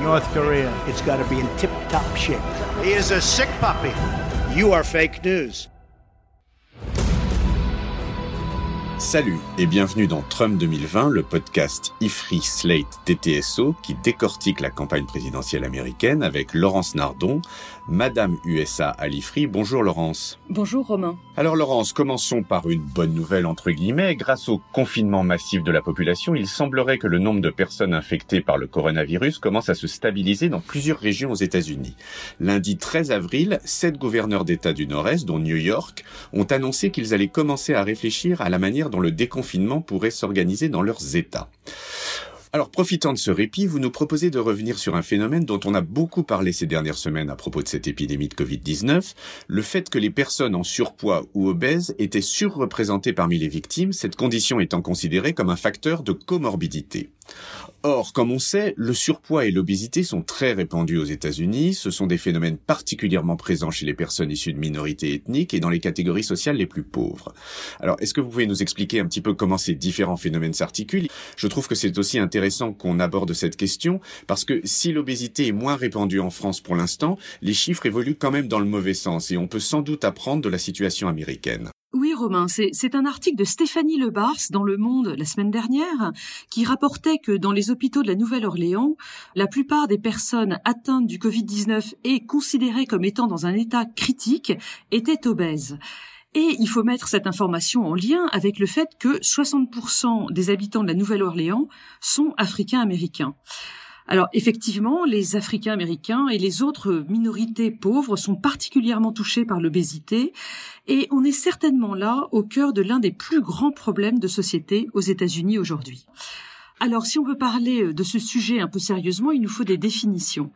North Korea. It's got to be in tip top shape. He is a sick puppy. You are fake news. Salut et bienvenue dans Trump 2020, le podcast IFRI Slate TTSO qui décortique la campagne présidentielle américaine avec Laurence Nardon, Madame USA à l'IFRI. Bonjour Laurence. Bonjour Romain. Alors Laurence, commençons par une bonne nouvelle entre guillemets. Grâce au confinement massif de la population, il semblerait que le nombre de personnes infectées par le coronavirus commence à se stabiliser dans plusieurs régions aux États-Unis. Lundi 13 avril, sept gouverneurs d'État du Nord-Est, dont New York, ont annoncé qu'ils allaient commencer à réfléchir à la manière dont le déconfinement pourrait s'organiser dans leurs États. Alors, profitant de ce répit, vous nous proposez de revenir sur un phénomène dont on a beaucoup parlé ces dernières semaines à propos de cette épidémie de Covid-19, le fait que les personnes en surpoids ou obèses étaient surreprésentées parmi les victimes, cette condition étant considérée comme un facteur de comorbidité. Or, comme on sait, le surpoids et l'obésité sont très répandus aux États-Unis. Ce sont des phénomènes particulièrement présents chez les personnes issues de minorités ethniques et dans les catégories sociales les plus pauvres. Alors, est-ce que vous pouvez nous expliquer un petit peu comment ces différents phénomènes s'articulent? Je trouve que c'est aussi intéressant qu'on aborde cette question parce que si l'obésité est moins répandue en France pour l'instant, les chiffres évoluent quand même dans le mauvais sens et on peut sans doute apprendre de la situation américaine. Oui Romain, c'est un article de Stéphanie Lebars dans Le Monde la semaine dernière qui rapportait que dans les hôpitaux de la Nouvelle-Orléans, la plupart des personnes atteintes du Covid-19 et considérées comme étant dans un état critique étaient obèses. Et il faut mettre cette information en lien avec le fait que 60% des habitants de la Nouvelle-Orléans sont africains-américains. Alors effectivement, les Africains américains et les autres minorités pauvres sont particulièrement touchés par l'obésité et on est certainement là au cœur de l'un des plus grands problèmes de société aux États-Unis aujourd'hui. Alors si on veut parler de ce sujet un peu sérieusement, il nous faut des définitions.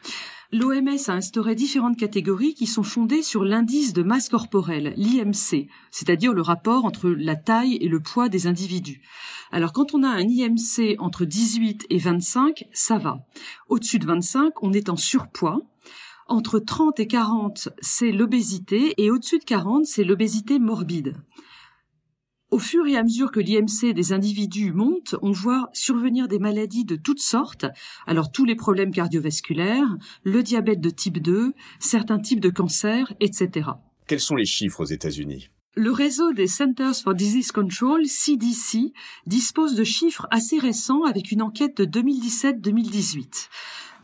L'OMS a instauré différentes catégories qui sont fondées sur l'indice de masse corporelle, l'IMC, c'est-à-dire le rapport entre la taille et le poids des individus. Alors quand on a un IMC entre 18 et 25, ça va. Au-dessus de 25, on est en surpoids. Entre 30 et 40, c'est l'obésité et au-dessus de 40, c'est l'obésité morbide. Au fur et à mesure que l'IMC des individus monte, on voit survenir des maladies de toutes sortes. Alors tous les problèmes cardiovasculaires, le diabète de type 2, certains types de cancers, etc. Quels sont les chiffres aux États-Unis? Le réseau des Centers for Disease Control, CDC, dispose de chiffres assez récents avec une enquête de 2017-2018.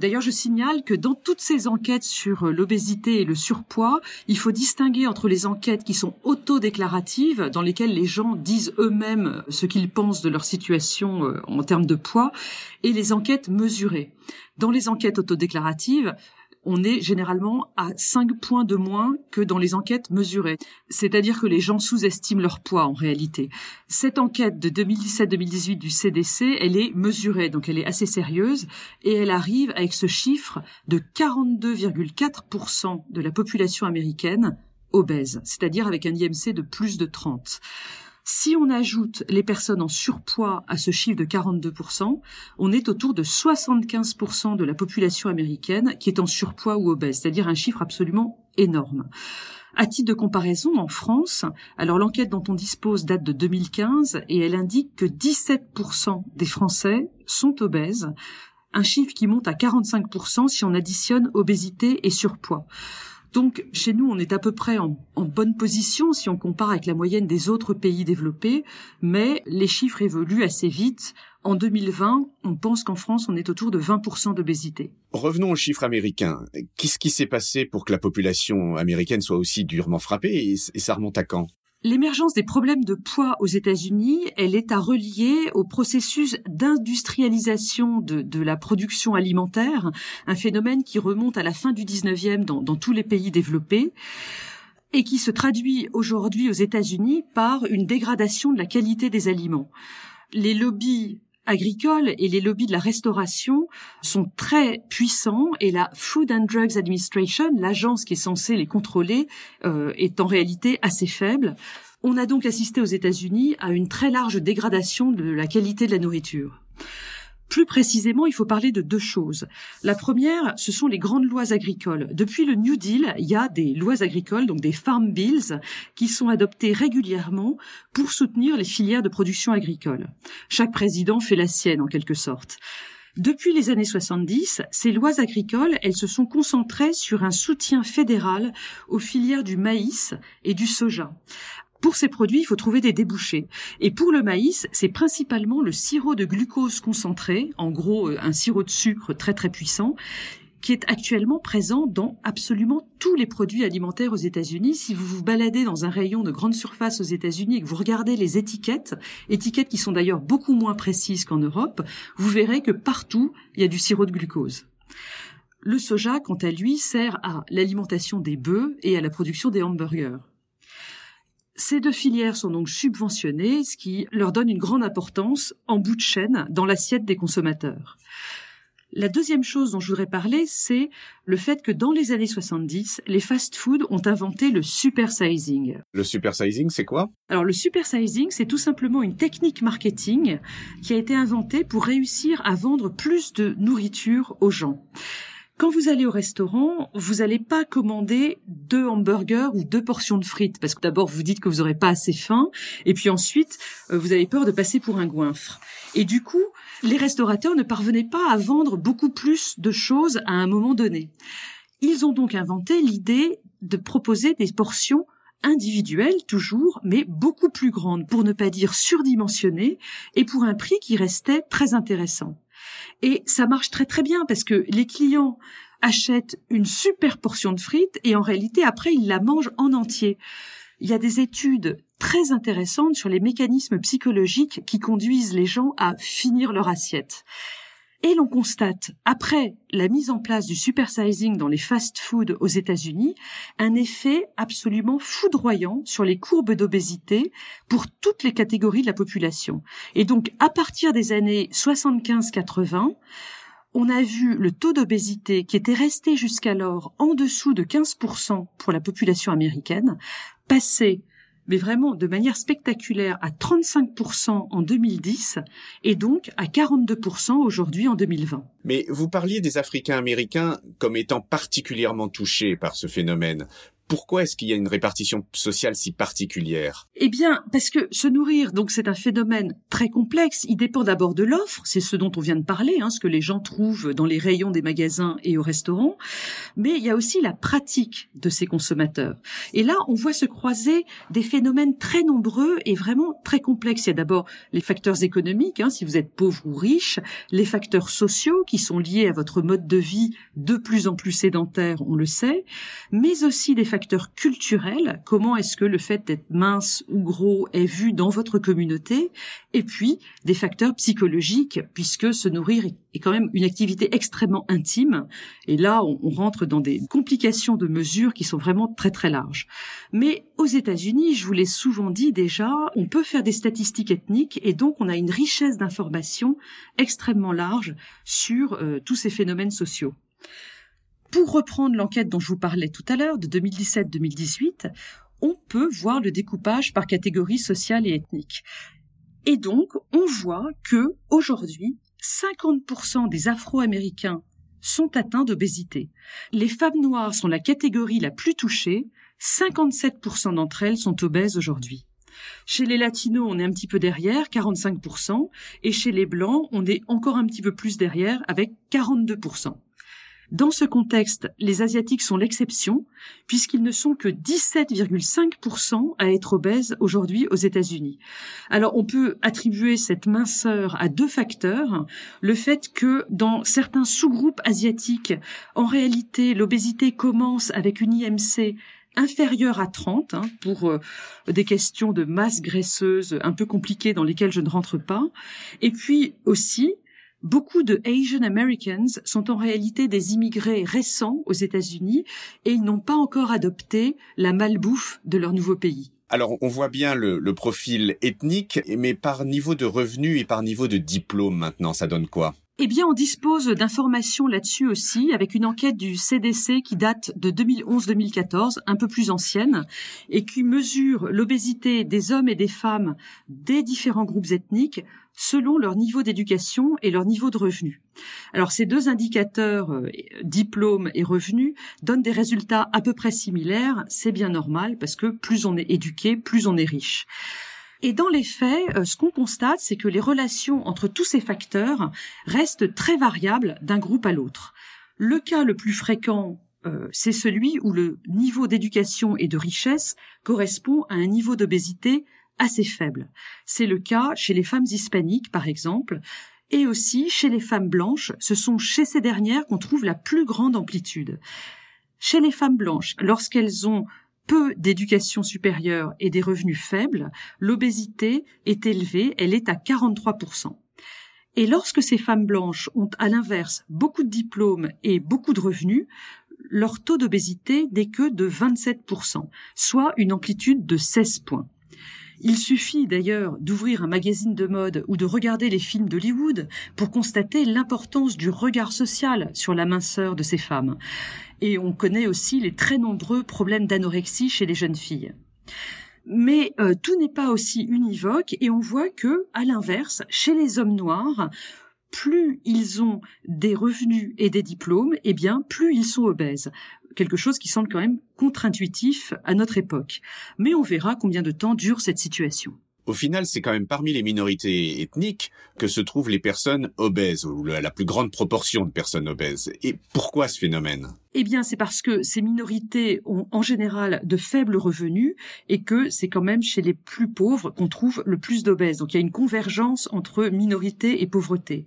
D'ailleurs, je signale que dans toutes ces enquêtes sur l'obésité et le surpoids, il faut distinguer entre les enquêtes qui sont autodéclaratives, dans lesquelles les gens disent eux-mêmes ce qu'ils pensent de leur situation euh, en termes de poids, et les enquêtes mesurées. Dans les enquêtes autodéclaratives, on est généralement à 5 points de moins que dans les enquêtes mesurées. C'est-à-dire que les gens sous-estiment leur poids en réalité. Cette enquête de 2017-2018 du CDC, elle est mesurée, donc elle est assez sérieuse, et elle arrive avec ce chiffre de 42,4% de la population américaine obèse, c'est-à-dire avec un IMC de plus de 30. Si on ajoute les personnes en surpoids à ce chiffre de 42%, on est autour de 75% de la population américaine qui est en surpoids ou obèse, c'est-à-dire un chiffre absolument énorme. À titre de comparaison, en France, alors l'enquête dont on dispose date de 2015 et elle indique que 17% des Français sont obèses, un chiffre qui monte à 45% si on additionne obésité et surpoids. Donc chez nous, on est à peu près en, bonne position si on compare avec la moyenne des autres pays développés, mais les chiffres évoluent assez vite. En 2020, on pense qu'en France, on est autour de 20% d'obésité. Revenons aux chiffres américains. Qu'est-ce qui s'est passé pour que la population américaine soit aussi durement frappée et ça remonte à quand? L'émergence des problèmes de poids aux États-Unis, elle est à relier au processus d'industrialisation de, la production alimentaire, un phénomène qui remonte à la fin du 19e dans, dans tous les pays développés et qui se traduit aujourd'hui aux États-Unis par une dégradation de la qualité des aliments. Les lobbies agricoles et les lobbies de la restauration sont très puissants et la Food and Drugs Administration, l'agence qui est censée les contrôler, euh, est en réalité assez faible. On a donc assisté aux États-Unis à une très large dégradation de la qualité de la nourriture. Plus précisément, il faut parler de deux choses. La première, ce sont les grandes lois agricoles. Depuis le New Deal, il y a des lois agricoles, donc des farm bills, qui sont adoptées régulièrement pour soutenir les filières de production agricole. Chaque président fait la sienne, en quelque sorte. Depuis les années 70, ces lois agricoles, elles se sont concentrées sur un soutien fédéral aux filières du maïs et du soja. Pour ces produits, il faut trouver des débouchés. Et pour le maïs, c'est principalement le sirop de glucose concentré, en gros euh, un sirop de sucre très très puissant, qui est actuellement présent dans absolument tous les produits alimentaires aux États-Unis. Si vous vous baladez dans un rayon de grande surface aux États-Unis et que vous regardez les étiquettes, étiquettes qui sont d'ailleurs beaucoup moins précises qu'en Europe, vous verrez que partout, il y a du sirop de glucose. Le soja, quant à lui, sert à l'alimentation des bœufs et à la production des hamburgers. Ces deux filières sont donc subventionnées, ce qui leur donne une grande importance en bout de chaîne dans l'assiette des consommateurs. La deuxième chose dont je voudrais parler, c'est le fait que dans les années 70, les fast-foods ont inventé le supersizing. Le supersizing, c'est quoi? Alors le supersizing, c'est tout simplement une technique marketing qui a été inventée pour réussir à vendre plus de nourriture aux gens. Quand vous allez au restaurant, vous n'allez pas commander deux hamburgers ou deux portions de frites parce que d'abord vous dites que vous n'aurez pas assez faim et puis ensuite euh, vous avez peur de passer pour un goinfre. Et du coup, les restaurateurs ne parvenaient pas à vendre beaucoup plus de choses à un moment donné. Ils ont donc inventé l'idée de proposer des portions individuelles toujours, mais beaucoup plus grandes, pour ne pas dire surdimensionnées, et pour un prix qui restait très intéressant. Et ça marche très très bien parce que les clients achètent une super portion de frites et en réalité après ils la mangent en entier. Il y a des études très intéressantes sur les mécanismes psychologiques qui conduisent les gens à finir leur assiette. Et l'on constate, après la mise en place du supersizing dans les fast-foods aux États-Unis, un effet absolument foudroyant sur les courbes d'obésité pour toutes les catégories de la population. Et donc, à partir des années 75-80, on a vu le taux d'obésité qui était resté jusqu'alors en dessous de 15% pour la population américaine passer mais vraiment de manière spectaculaire à 35% en 2010 et donc à 42% aujourd'hui en 2020. Mais vous parliez des Africains américains comme étant particulièrement touchés par ce phénomène pourquoi est-ce qu'il y a une répartition sociale si particulière? Eh bien, parce que se nourrir, donc c'est un phénomène très complexe. Il dépend d'abord de l'offre, c'est ce dont on vient de parler, hein, ce que les gens trouvent dans les rayons des magasins et au restaurant. Mais il y a aussi la pratique de ces consommateurs. Et là, on voit se croiser des phénomènes très nombreux et vraiment très complexes. Il y a d'abord les facteurs économiques, hein, si vous êtes pauvre ou riche, les facteurs sociaux qui sont liés à votre mode de vie de plus en plus sédentaire, on le sait, mais aussi des facteurs culturels, comment est-ce que le fait d'être mince ou gros est vu dans votre communauté, et puis des facteurs psychologiques, puisque se nourrir est quand même une activité extrêmement intime, et là on, rentre dans des complications de mesures qui sont vraiment très très larges. Mais aux États-Unis, je vous l'ai souvent dit déjà, on peut faire des statistiques ethniques, et donc on a une richesse d'informations extrêmement large sur euh, tous ces phénomènes sociaux. Pour reprendre l'enquête dont je vous parlais tout à l'heure, de 2017-2018, on peut voir le découpage par catégorie sociale et ethnique. Et donc, on voit que, aujourd'hui, 50% des Afro-Américains sont atteints d'obésité. Les femmes noires sont la catégorie la plus touchée, 57% d'entre elles sont obèses aujourd'hui. Chez les latinos, on est un petit peu derrière, 45%, et chez les blancs, on est encore un petit peu plus derrière, avec 42%. Dans ce contexte, les Asiatiques sont l'exception, puisqu'ils ne sont que 17,5% à être obèses aujourd'hui aux États-Unis. Alors on peut attribuer cette minceur à deux facteurs. Le fait que dans certains sous-groupes asiatiques, en réalité, l'obésité commence avec une IMC inférieure à 30 hein, pour euh, des questions de masse graisseuse un peu compliquées dans lesquelles je ne rentre pas. Et puis aussi Beaucoup de Asian Americans sont en réalité des immigrés récents aux États-Unis et ils n'ont pas encore adopté la malbouffe de leur nouveau pays. Alors, on voit bien le, le profil ethnique, mais par niveau de revenu et par niveau de diplôme maintenant, ça donne quoi? Eh bien, on dispose d'informations là-dessus aussi, avec une enquête du CDC qui date de 2011-2014, un peu plus ancienne, et qui mesure l'obésité des hommes et des femmes des différents groupes ethniques selon leur niveau d'éducation et leur niveau de revenu. Alors ces deux indicateurs, euh, diplôme et revenu, donnent des résultats à peu près similaires, c'est bien normal parce que plus on est éduqué, plus on est riche. Et dans les faits, euh, ce qu'on constate, c'est que les relations entre tous ces facteurs restent très variables d'un groupe à l'autre. Le cas le plus fréquent, euh, c'est celui où le niveau d'éducation et de richesse correspond à un niveau d'obésité assez faible. C'est le cas chez les femmes hispaniques, par exemple, et aussi chez les femmes blanches. Ce sont chez ces dernières qu'on trouve la plus grande amplitude. Chez les femmes blanches, lorsqu'elles ont peu d'éducation supérieure et des revenus faibles, l'obésité est élevée, elle est à 43%. Et lorsque ces femmes blanches ont à l'inverse beaucoup de diplômes et beaucoup de revenus, leur taux d'obésité n'est que de 27%, soit une amplitude de 16 points. Il suffit d'ailleurs d'ouvrir un magazine de mode ou de regarder les films d'Hollywood pour constater l'importance du regard social sur la minceur de ces femmes. Et on connaît aussi les très nombreux problèmes d'anorexie chez les jeunes filles. Mais euh, tout n'est pas aussi univoque et on voit que, à l'inverse, chez les hommes noirs, plus ils ont des revenus et des diplômes, eh bien, plus ils sont obèses quelque chose qui semble quand même contre-intuitif à notre époque. Mais on verra combien de temps dure cette situation. Au final, c'est quand même parmi les minorités ethniques que se trouvent les personnes obèses, ou la plus grande proportion de personnes obèses. Et pourquoi ce phénomène? Eh bien, c'est parce que ces minorités ont en général de faibles revenus et que c'est quand même chez les plus pauvres qu'on trouve le plus d'obèses. Donc il y a une convergence entre minorité et pauvreté.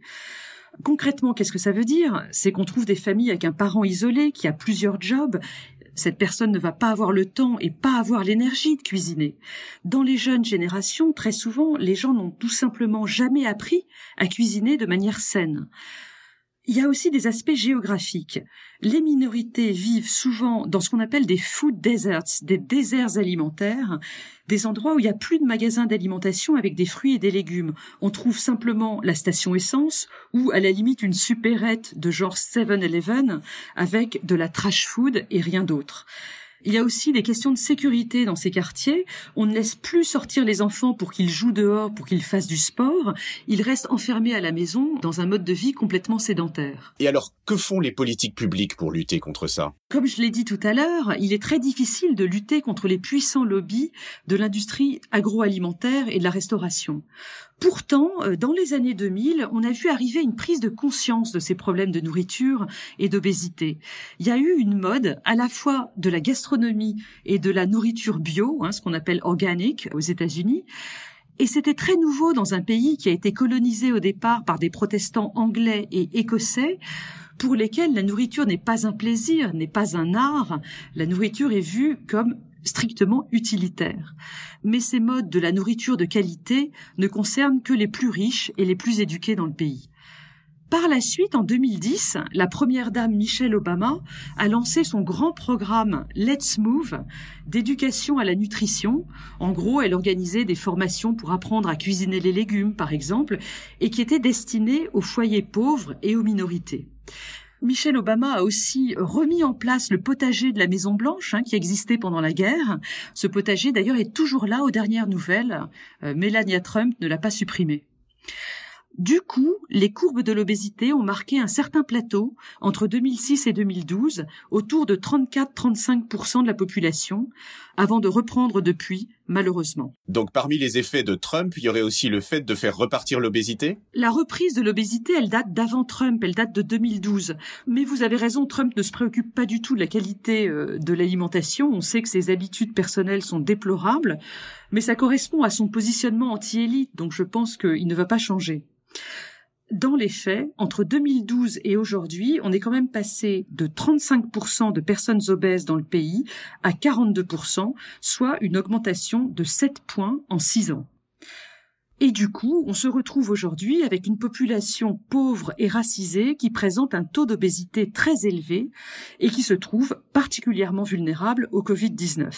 Concrètement, qu'est-ce que ça veut dire? C'est qu'on trouve des familles avec un parent isolé qui a plusieurs jobs. Cette personne ne va pas avoir le temps et pas avoir l'énergie de cuisiner. Dans les jeunes générations, très souvent, les gens n'ont tout simplement jamais appris à cuisiner de manière saine. Il y a aussi des aspects géographiques. Les minorités vivent souvent dans ce qu'on appelle des food deserts, des déserts alimentaires, des endroits où il n'y a plus de magasins d'alimentation avec des fruits et des légumes. On trouve simplement la station essence ou à la limite une supérette de genre 7-Eleven avec de la trash food et rien d'autre. Il y a aussi des questions de sécurité dans ces quartiers. On ne laisse plus sortir les enfants pour qu'ils jouent dehors, pour qu'ils fassent du sport. Ils restent enfermés à la maison dans un mode de vie complètement sédentaire. Et alors, que font les politiques publiques pour lutter contre ça? Comme je l'ai dit tout à l'heure, il est très difficile de lutter contre les puissants lobbies de l'industrie agroalimentaire et de la restauration. Pourtant, euh, dans les années 2000, on a vu arriver une prise de conscience de ces problèmes de nourriture et d'obésité. Il y a eu une mode à la fois de la gastronomie et de la nourriture bio, hein, ce qu'on appelle organique aux États-Unis. Et c'était très nouveau dans un pays qui a été colonisé au départ par des protestants anglais et écossais pour lesquels la nourriture n'est pas un plaisir, n'est pas un art. La nourriture est vue comme strictement utilitaire. Mais ces modes de la nourriture de qualité ne concernent que les plus riches et les plus éduqués dans le pays. Par la suite, en 2010, la première dame Michelle Obama a lancé son grand programme Let's Move d'éducation à la nutrition. En gros, elle organisait des formations pour apprendre à cuisiner les légumes, par exemple, et qui étaient destinées aux foyers pauvres et aux minorités. Michelle Obama a aussi remis en place le potager de la Maison Blanche hein, qui existait pendant la guerre. Ce potager d'ailleurs est toujours là aux dernières nouvelles. Euh, Melania Trump ne l'a pas supprimé. Du coup, les courbes de l'obésité ont marqué un certain plateau entre 2006 et 2012, autour de 34-35% de la population, avant de reprendre depuis, malheureusement. Donc parmi les effets de Trump, il y aurait aussi le fait de faire repartir l'obésité? La reprise de l'obésité, elle date d'avant Trump, elle date de 2012. Mais vous avez raison, Trump ne se préoccupe pas du tout de la qualité euh, de l'alimentation. On sait que ses habitudes personnelles sont déplorables, mais ça correspond à son positionnement anti-élite, donc je pense qu'il ne va pas changer. Dans les faits, entre 2012 et aujourd'hui, on est quand même passé de 35% de personnes obèses dans le pays à 42%, soit une augmentation de 7 points en 6 ans. Et du coup, on se retrouve aujourd'hui avec une population pauvre et racisée qui présente un taux d'obésité très élevé et qui se trouve particulièrement vulnérable au Covid-19.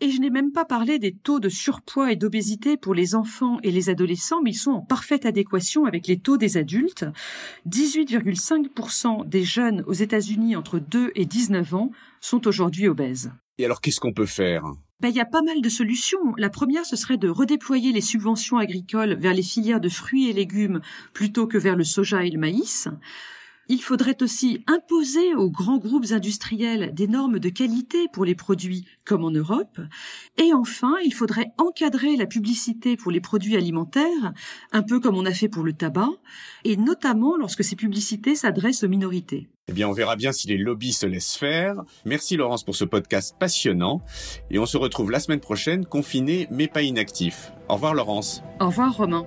Et je n'ai même pas parlé des taux de surpoids et d'obésité pour les enfants et les adolescents, mais ils sont en parfaite adéquation avec les taux des adultes. 18,5% des jeunes aux États-Unis entre 2 et 19 ans sont aujourd'hui obèses. Et alors qu'est-ce qu'on peut faire? Ben, il y a pas mal de solutions. La première, ce serait de redéployer les subventions agricoles vers les filières de fruits et légumes plutôt que vers le soja et le maïs. Il faudrait aussi imposer aux grands groupes industriels des normes de qualité pour les produits, comme en Europe. Et enfin, il faudrait encadrer la publicité pour les produits alimentaires, un peu comme on a fait pour le tabac, et notamment lorsque ces publicités s'adressent aux minorités. Eh bien, on verra bien si les lobbies se laissent faire. Merci Laurence pour ce podcast passionnant. Et on se retrouve la semaine prochaine, confiné mais pas inactif. Au revoir Laurence. Au revoir Romain.